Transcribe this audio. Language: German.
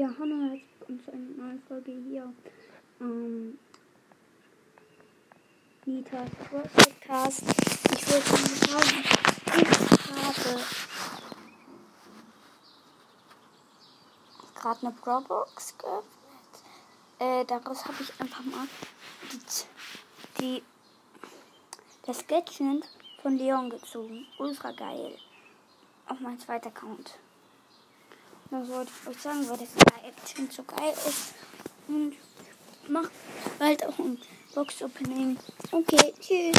Ja, hallo, herzlich willkommen zu einer neuen Folge hier. Ähm, Nitas Podcast. Ich wollte nur sagen, ich habe gerade eine Probox geöffnet. Äh, daraus habe ich einfach mal die, die das Gadget von Leon gezogen. Ultra geil. Auf mein zweiter Account. Das wollte ich euch sagen, weil das Action so geil ist. Und macht bald auch ein Box-Opening. Okay, tschüss.